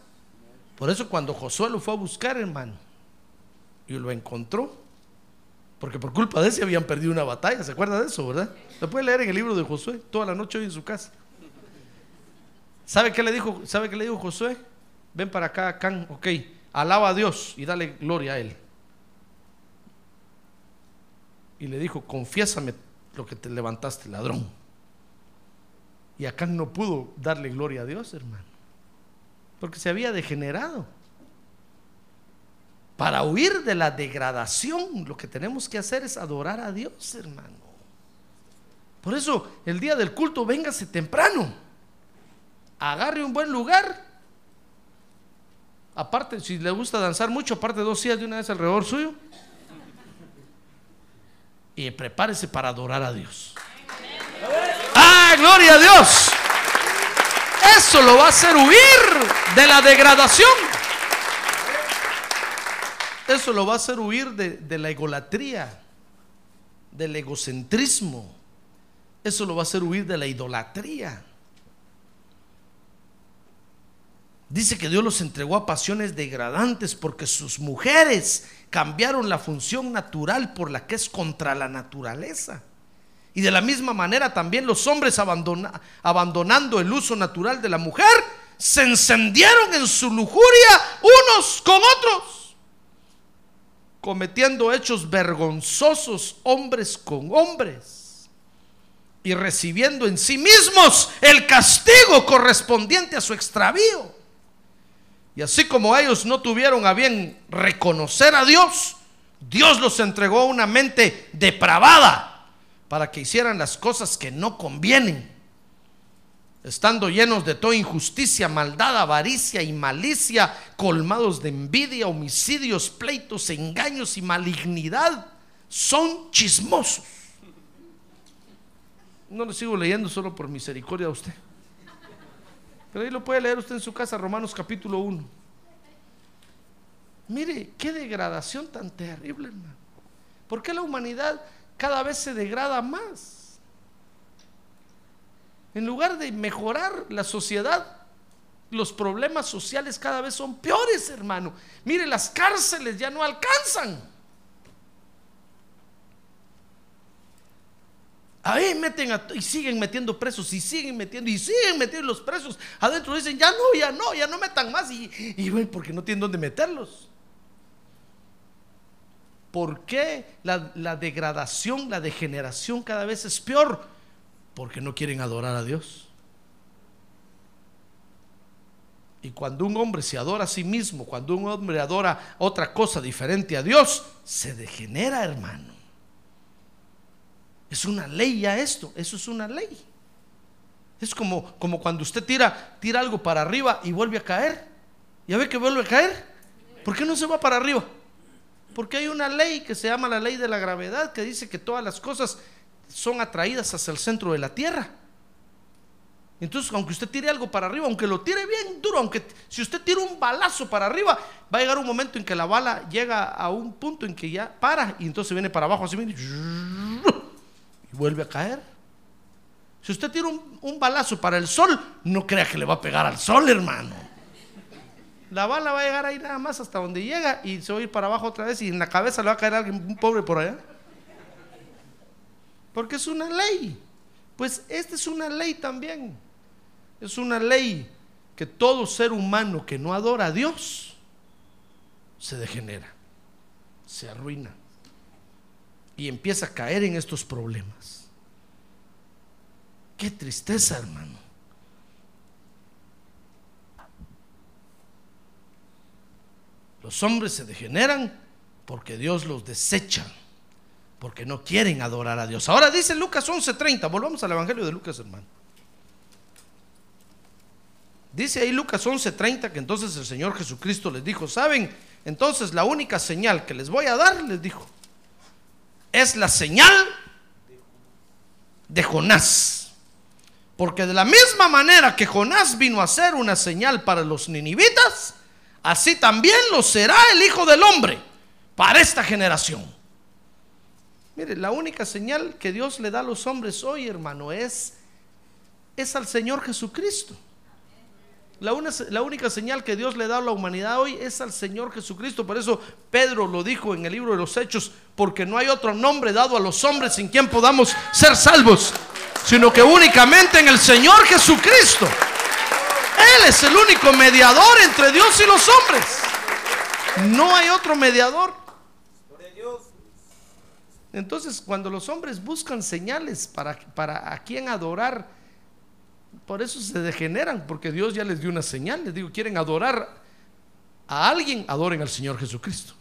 Por eso cuando Josué lo fue a buscar, hermano, y lo encontró, porque por culpa de ese habían perdido una batalla, ¿se acuerda de eso, verdad? Lo puede leer en el libro de Josué, toda la noche hoy en su casa. ¿Sabe qué le dijo? ¿Sabe qué le dijo Josué? Ven para acá, Acán, ok, alaba a Dios y dale gloria a él. Y le dijo, confiésame lo que te levantaste, ladrón. Y Acán no pudo darle gloria a Dios, hermano. porque se había degenerado. Para huir de la degradación, lo que tenemos que hacer es adorar a Dios, hermano. Por eso, el día del culto, véngase temprano. Agarre un buen lugar. Aparte, si le gusta danzar mucho, aparte dos días de una vez alrededor suyo. Y prepárese para adorar a Dios. ¡Ah, gloria a Dios! Eso lo va a hacer huir de la degradación. Eso lo va a hacer huir de, la egolatría, del egocentrismo. Eso lo va a hacer huir de la idolatría. Dice que Dios los entregó a pasiones degradantes porque sus mujeres cambiaron la función natural por la que es contra la naturaleza. Y de la misma manera también los hombres abandonando el uso natural de la mujer, se encendieron en su lujuria unos con otros, cometiendo hechos vergonzosos hombres con hombres y recibiendo en sí mismos el castigo correspondiente a su extravío. Y así como ellos no tuvieron a bien reconocer a Dios, Dios los entregó a una mente depravada para que hicieran las cosas que no convienen, estando llenos de toda injusticia, maldad, avaricia y malicia, colmados de envidia, homicidios, pleitos, engaños y malignidad, son chismosos. No lo sigo leyendo solo por misericordia a usted. Pero ahí lo puede leer usted en su casa, Romanos capítulo 1. Mire, qué degradación tan terrible, hermano. ¿Por qué la humanidad cada vez se degrada más. En lugar de mejorar la sociedad, los problemas sociales cada vez son peores, hermano. Mire, las cárceles ya no alcanzan. Ahí meten y siguen metiendo presos y siguen metiendo y siguen metiendo los presos. Adentro dicen, ya no, ya no, ya no metan más. Y, y bueno, porque no tienen dónde meterlos. ¿Por qué la, degradación, la degeneración cada vez es peor? Porque no quieren adorar a Dios. Y cuando un hombre se adora a sí mismo, cuando un hombre adora otra cosa diferente a Dios, se degenera, hermano. Es una ley ya esto, eso es una ley. Es como, como cuando usted tira, tira algo para arriba y vuelve a caer. ¿Ya ve que vuelve a caer? ¿Por qué no se va para arriba? Porque hay una ley que se llama la ley de la gravedad que dice que todas las cosas son atraídas hacia el centro de la tierra. Entonces, aunque usted tire algo para arriba, aunque lo tire bien duro, aunque si usted tira un balazo para arriba, va a llegar un momento en que la bala llega a un punto en que ya para y entonces viene para abajo así y vuelve a caer. Si usted tira un, balazo para el sol, no crea que le va a pegar al sol, hermano. La bala va a llegar ahí nada más hasta donde llega y se va a ir para abajo otra vez y en la cabeza le va a caer alguien, un pobre por allá. Porque es una ley. Pues esta es una ley también. Es una ley que todo ser humano que no adora a Dios se degenera, se arruina y empieza a caer en estos problemas. Qué tristeza, hermano. Los hombres se degeneran porque Dios los desecha, porque no quieren adorar a Dios. Ahora dice Lucas 11:30, volvamos al Evangelio de Lucas, hermano. Dice ahí Lucas 11:30 que entonces el Señor Jesucristo les dijo, ¿saben? Entonces la única señal que les voy a dar, les dijo, es la señal de Jonás. Porque de la misma manera que Jonás vino a ser una señal para los ninivitas, así también lo será el Hijo del Hombre para esta generación. Mire, la única señal que Dios le da a los hombres hoy, hermano, es, es al Señor Jesucristo. La, la, única señal que Dios le da a la humanidad hoy es al Señor Jesucristo. Por eso Pedro lo dijo en el libro de los Hechos, porque no hay otro nombre dado a los hombres en quien podamos ser salvos, sino que únicamente en el Señor Jesucristo. Él es el único mediador entre Dios y los hombres. No hay otro mediador. Entonces, cuando los hombres buscan señales para, para a quién adorar, por eso se degeneran, porque Dios ya les dio una señal. Les digo, quieren adorar a alguien, adoren al Señor Jesucristo.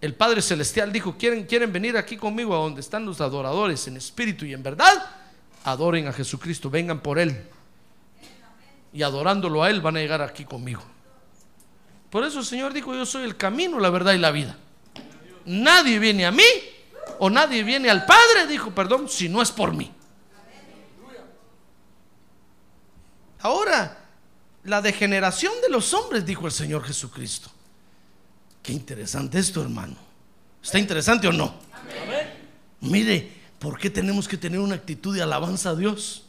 El Padre Celestial dijo, ¿quieren, quieren venir aquí conmigo a donde están los adoradores en espíritu y en verdad, adoren a Jesucristo, vengan por Él. Y adorándolo a Él van a llegar aquí conmigo. Por eso el Señor dijo, yo soy el camino, la verdad y la vida. Nadie viene a mí o nadie viene al Padre, dijo, perdón, si no es por mí. Ahora, la degeneración de los hombres, dijo el Señor Jesucristo. Qué interesante esto, hermano. ¿Está interesante o no? Mire, ¿por qué tenemos que tener una actitud de alabanza a Dios?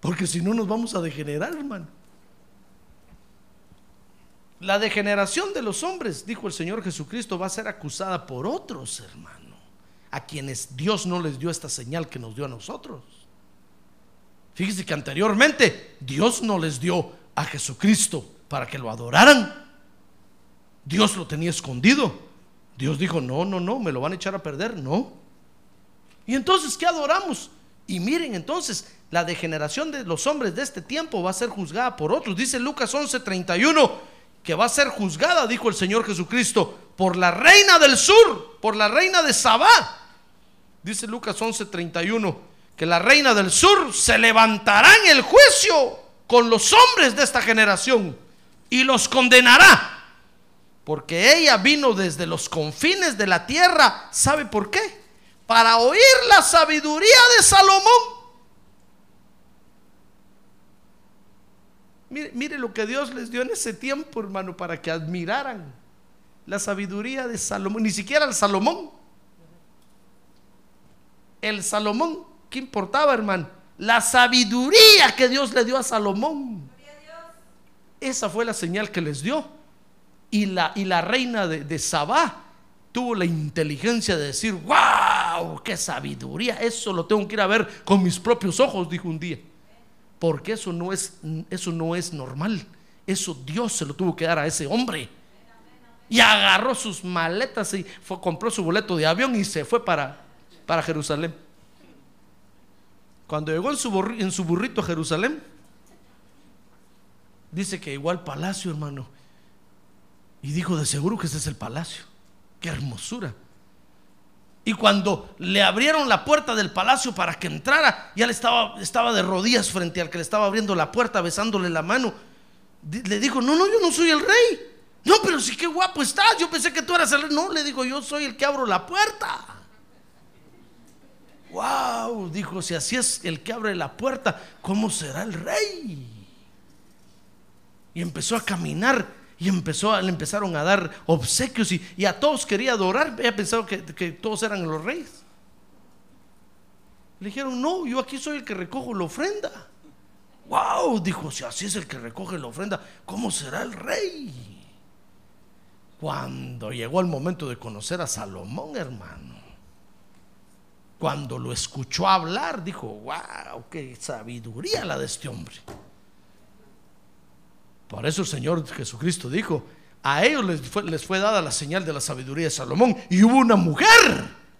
Porque si no nos vamos a degenerar, hermano. La degeneración de los hombres, dijo el Señor Jesucristo, va a ser acusada por otros, hermano, a quienes Dios no les dio esta señal que nos dio a nosotros. Fíjese que anteriormente Dios no les dio a Jesucristo para que lo adoraran. Dios lo tenía escondido. Dios dijo, no, no, no, me lo van a echar a perder, no. Y entonces, ¿qué adoramos? Y miren, entonces, la degeneración de los hombres de este tiempo va a ser juzgada por otros. Dice Lucas 11:31 que va a ser juzgada, dijo el Señor Jesucristo, por la reina del sur, por la reina de Sabá. Dice Lucas 11:31 que la reina del sur se levantará en el juicio con los hombres de esta generación y los condenará. Porque ella vino desde los confines de la tierra. ¿Sabe por qué? Para oír la sabiduría de Salomón. Mire, mire, lo que Dios les dio en ese tiempo, hermano, para que admiraran la sabiduría de Salomón. Ni siquiera el Salomón. El Salomón, ¿qué importaba, hermano? La sabiduría que Dios le dio a Salomón. Esa fue la señal que les dio. Y la, y la reina de, de Sabá tuvo la inteligencia de decir, wow, qué sabiduría. Eso lo tengo que ir a ver con mis propios ojos, dijo un día porque eso no es, eso no es normal. Eso Dios se lo tuvo que dar a ese hombre. Y agarró sus maletas y fue, compró su boleto de avión y se fue para, para Jerusalén. Cuando llegó en su, burrito a Jerusalén, dice que llegó al palacio, hermano. Y dijo, de seguro que ese es el palacio. Qué hermosura. Y cuando le abrieron la puerta del palacio para que entrara, ya le estaba, estaba de rodillas frente al que le estaba abriendo la puerta, besándole la mano. Le dijo, no, no, yo no soy el rey. No, pero sí qué guapo estás. Yo pensé que tú eras el rey. No, le digo, yo soy el que abro la puerta. Wow, dijo, si así es el que abre la puerta, ¿cómo será el rey? Y empezó a caminar y empezó, le empezaron a dar obsequios y, a todos quería adorar. Ella pensaba que, que todos eran los reyes. Le dijeron, no, yo aquí soy el que recojo la ofrenda. Wow, dijo, si así es el que recoge la ofrenda, ¿cómo será el rey? Cuando llegó el momento de conocer a Salomón, hermano, cuando lo escuchó hablar, dijo, wow, qué sabiduría la de este hombre. Por eso el Señor Jesucristo dijo, a ellos les fue, les fue dada la señal de la sabiduría de Salomón. Y hubo una mujer,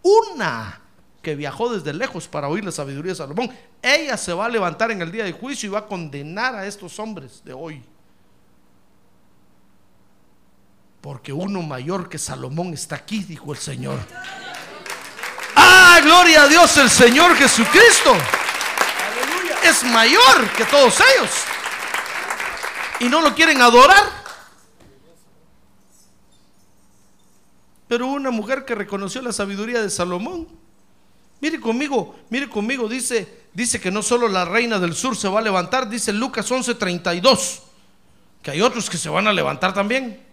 una, que viajó desde lejos para oír la sabiduría de Salomón. Ella se va a levantar en el día de juicio y va a condenar a estos hombres de hoy. Porque uno mayor que Salomón está aquí, dijo el Señor. Gloria a Dios, el Señor Jesucristo. Es mayor que todos ellos y no lo quieren adorar. Pero una mujer que reconoció la sabiduría de Salomón. Mire conmigo, mire conmigo, dice, dice que no solo la reina del sur se va a levantar, dice Lucas 11:32, que hay otros que se van a levantar también.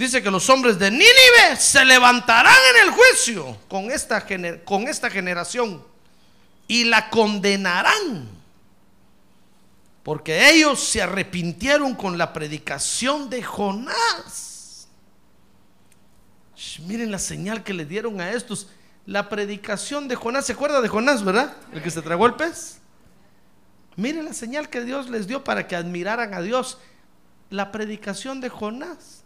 Dice que los hombres de Nínive se levantarán en el juicio con esta, con esta generación y la condenarán porque ellos se arrepintieron con la predicación de Jonás. miren la señal que le dieron a estos. La predicación de Jonás, ¿se acuerda de Jonás, verdad? El que se tragó el pez. Miren la señal que Dios les dio para que admiraran a Dios. La predicación de Jonás.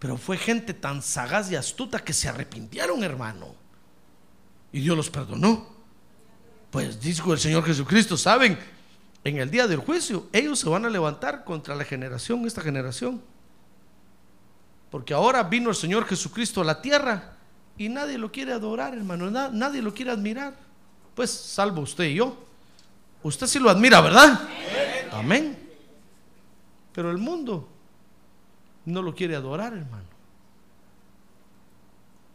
Pero fue gente tan sagaz y astuta que se arrepintieron, hermano. Y Dios los perdonó. Pues dijo el Señor Jesucristo, ¿saben? en el día del juicio, ellos se van a levantar contra la generación, esta generación. Porque ahora vino el Señor Jesucristo a la tierra y nadie lo quiere adorar, hermano, na- nadie lo quiere admirar. Pues salvo usted y yo. Usted sí lo admira, ¿verdad? Amén. Pero el mundo no lo quiere adorar, hermano.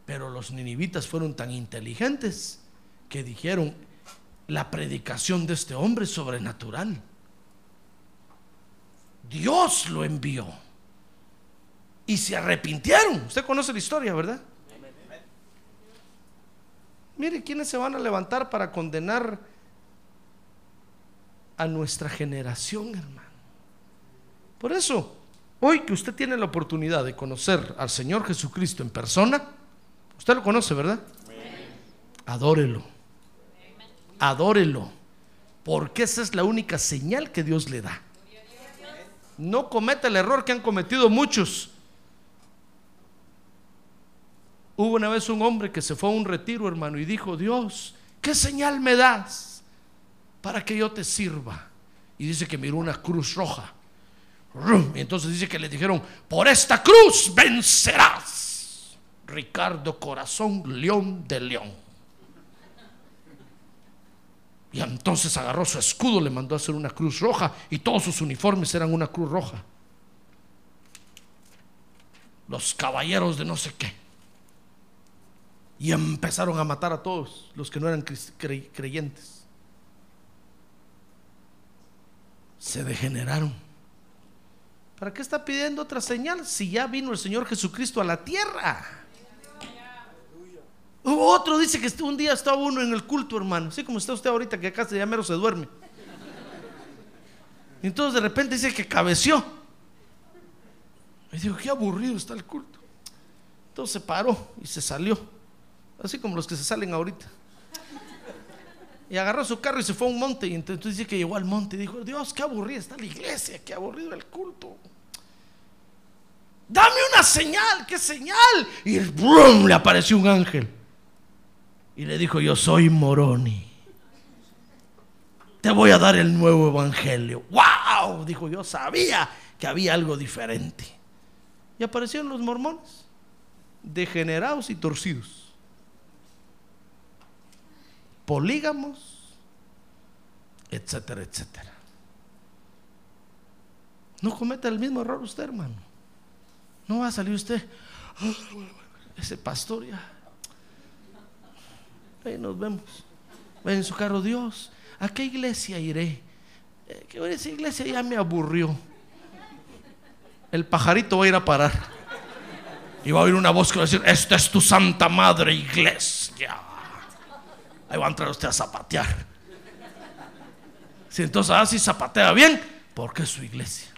Pero los ninivitas fueron tan inteligentes que dijeron, la predicación de este hombre es sobrenatural. Dios lo envió. Y se arrepintieron. Usted conoce la historia, ¿verdad? Mire, ¿quiénes se van a levantar para condenar a nuestra generación, hermano? Por eso, hoy que usted tiene la oportunidad de conocer al Señor Jesucristo en persona, usted lo conoce, ¿verdad? Adórelo. Adórelo. Porque esa es la única señal que Dios le da. No cometa el error que han cometido muchos. Hubo una vez un hombre que se fue a un retiro, hermano, y dijo, Dios, ¿qué señal me das para que yo te sirva? Y dice que miró una cruz roja. Y entonces dice que le dijeron, por esta cruz vencerás. Ricardo Corazón, León de León. Y entonces agarró su escudo, le mandó a hacer una cruz roja y todos sus uniformes eran una cruz roja. Los caballeros de no sé qué. Y empezaron a matar a todos los que no eran cre- cre- creyentes. Se degeneraron. ¿Para qué está pidiendo otra señal si ya vino el Señor Jesucristo a la tierra? Otro dice que un día estaba uno en el culto, hermano, así como está usted ahorita que acá ya mero se duerme. Y entonces de repente dice que cabeció. Y digo, qué aburrido está el culto. Entonces se paró y se salió, así como los que se salen ahorita. Y agarró su carro y se fue a un monte. Y entonces dice que llegó al monte y dijo, Dios, qué aburrida está la iglesia, qué aburrido el culto. Dame una señal, qué señal. Y ¡brum! le apareció un ángel. Y le dijo, yo soy Moroni. Te voy a dar el nuevo evangelio. ¡Wow! Dijo, yo sabía que había algo diferente. Y aparecieron los mormones, degenerados y torcidos. Polígamos, etcétera, etcétera. No cometa el mismo error usted, hermano. No va a salir usted, "Ah, ese pastor ya. Ahí nos vemos. En su carro, Dios, ¿a qué iglesia iré? Eh, Que esa iglesia ya me aburrió. El pajarito va a ir a parar. Y va a oír una voz que va a decir, esta es tu santa madre iglesia. Ahí va a entrar usted a zapatear. Si entonces así zapatea bien, porque es su iglesia.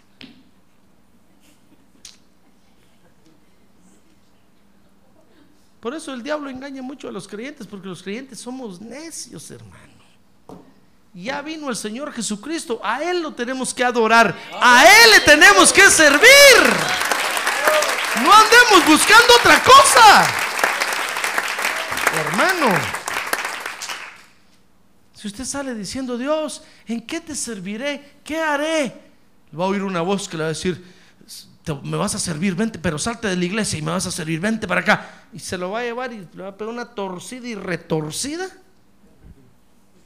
Por eso el diablo engaña mucho a los creyentes, porque los creyentes somos necios, hermano. Ya vino el Señor Jesucristo, a Él lo tenemos que adorar, a Él le tenemos que servir. No andemos buscando otra cosa. Hermano, si usted sale diciendo, Dios, ¿en qué te serviré? ¿Qué haré? Va a oír una voz que le va a decir, "Te- me vas a servir, vente, pero salte de la iglesia y me vas a servir, vente para acá. Y se lo va a llevar y le va a pegar una torcida y retorcida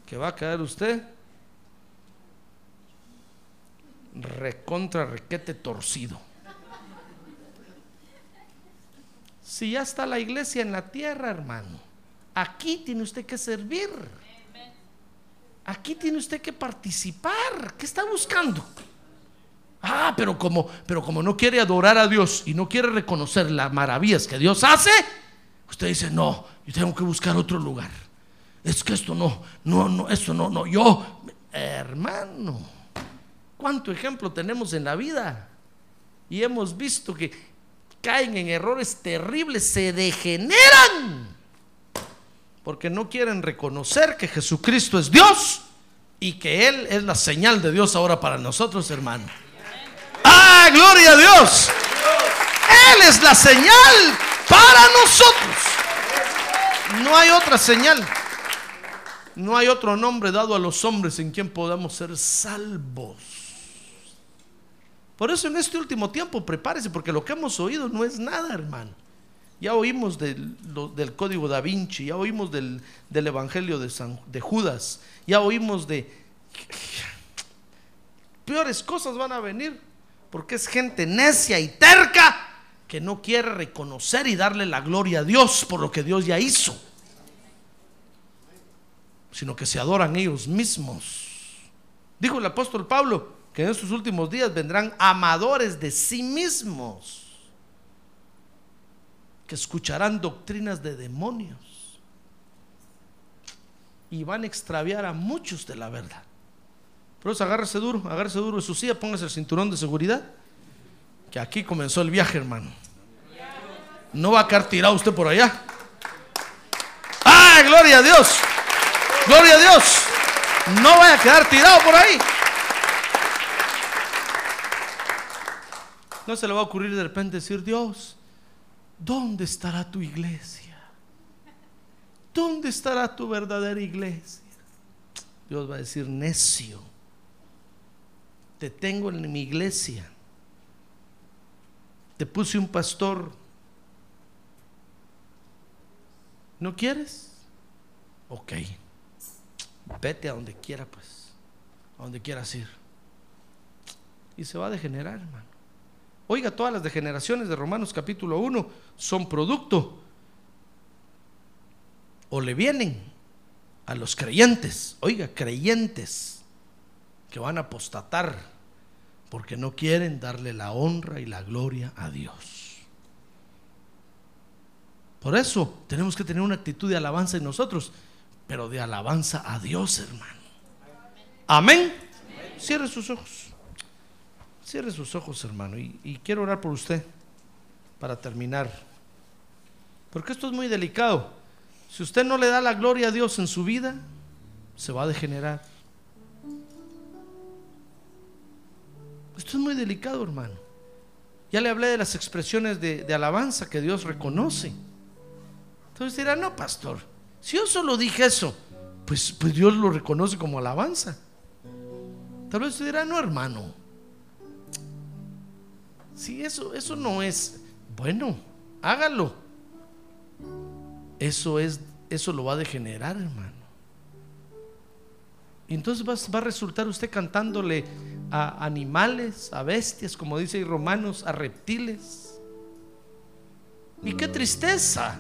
que va a quedar usted recontra requete torcido. Si ya está la iglesia en la tierra, hermano, aquí tiene usted que servir. Aquí tiene usted que participar. ¿Qué está buscando? Ah, pero como, pero como no quiere adorar a Dios y no quiere reconocer las maravillas que Dios hace, usted dice, no, yo tengo que buscar otro lugar. Es que esto no, no, no, esto no, no, yo, hermano, ¿cuánto ejemplo tenemos en la vida? Y hemos visto que caen en errores terribles, se degeneran, porque no quieren reconocer que Jesucristo es Dios y que Él es la señal de Dios ahora para nosotros, hermano. ¡Ah, gloria a Dios! Él es la señal para nosotros. No hay otra señal. No hay otro nombre dado a los hombres en quien podamos ser salvos. Por eso en este último tiempo prepárese, porque lo que hemos oído no es nada, hermano. Ya oímos del, código da Vinci, ya oímos del, evangelio de, de Judas, ya oímos de... Peores cosas van a venir, porque es gente necia y terca que no quiere reconocer y darle la gloria a Dios por lo que Dios ya hizo, sino que se adoran ellos mismos. Dijo el apóstol Pablo que en estos últimos días vendrán amadores de sí mismos, que escucharán doctrinas de demonios y van a extraviar a muchos de la verdad. Por eso agárrese duro, agárrese duro de su silla, póngase el cinturón de seguridad, que aquí comenzó el viaje, hermano. No va a quedar tirado usted por allá. ¡Ah, gloria a Dios! ¡Gloria a Dios! No vaya a quedar tirado por ahí. No se le va a ocurrir de repente decir, Dios, ¿dónde estará tu iglesia? ¿Dónde estará tu verdadera iglesia? Dios va a decir, necio, te tengo en mi iglesia. Te puse un pastor. ¿No quieres? Ok. Vete a donde quiera, pues. A donde quieras ir. Y se va a degenerar, hermano. Oiga, todas las degeneraciones de Romanos capítulo 1 son producto o le vienen a los creyentes, oiga, creyentes que van a apostatar porque no quieren darle la honra y la gloria a Dios. Por eso tenemos que tener una actitud de alabanza en nosotros, pero de alabanza a Dios, hermano. Amén. Cierre sus ojos. Cierre sus ojos, hermano. Y, quiero orar por usted para terminar. Porque esto es muy delicado. Si usted no le da la gloria a Dios en su vida, se va a degenerar. Esto es muy delicado, hermano. Ya le hablé de las expresiones de, de alabanza que Dios reconoce. Entonces dirá, no, pastor, si yo solo dije eso, pues, pues Dios lo reconoce como alabanza. Tal vez usted dirá, no, hermano. Si eso, eso no es bueno, hágalo. Eso es, eso lo va a degenerar, hermano. Y entonces va, va a resultar usted cantándole a animales, a bestias, como dice Romanos, a reptiles. Y qué tristeza,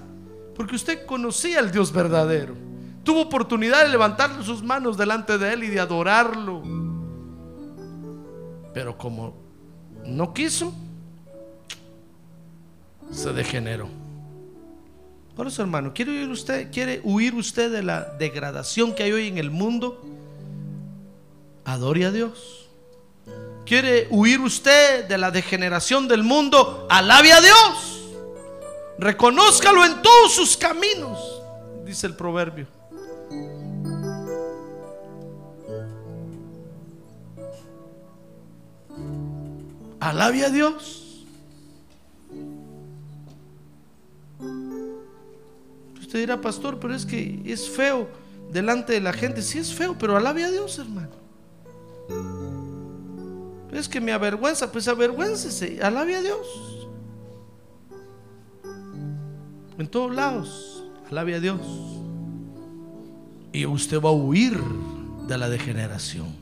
porque usted conocía al Dios verdadero. Tuvo oportunidad de levantar sus manos delante de Él y de adorarlo. Pero como no quiso, se degeneró. Por eso, hermano, ¿quiere huir usted, quiere huir usted de la degradación que hay hoy en el mundo? Adore a Dios. ¿Quiere huir usted de la degeneración del mundo? Alabe a Dios. Reconózcalo en todos sus caminos, dice el proverbio. Alabe a Dios. Usted dirá, pastor, pero es que es feo delante de la gente. Sí es feo, pero alabe a Dios, hermano. Es que me avergüenza, pues avergüéncese, alabe a Dios. En todos lados, alabe a Dios. Y usted va a huir de la degeneración.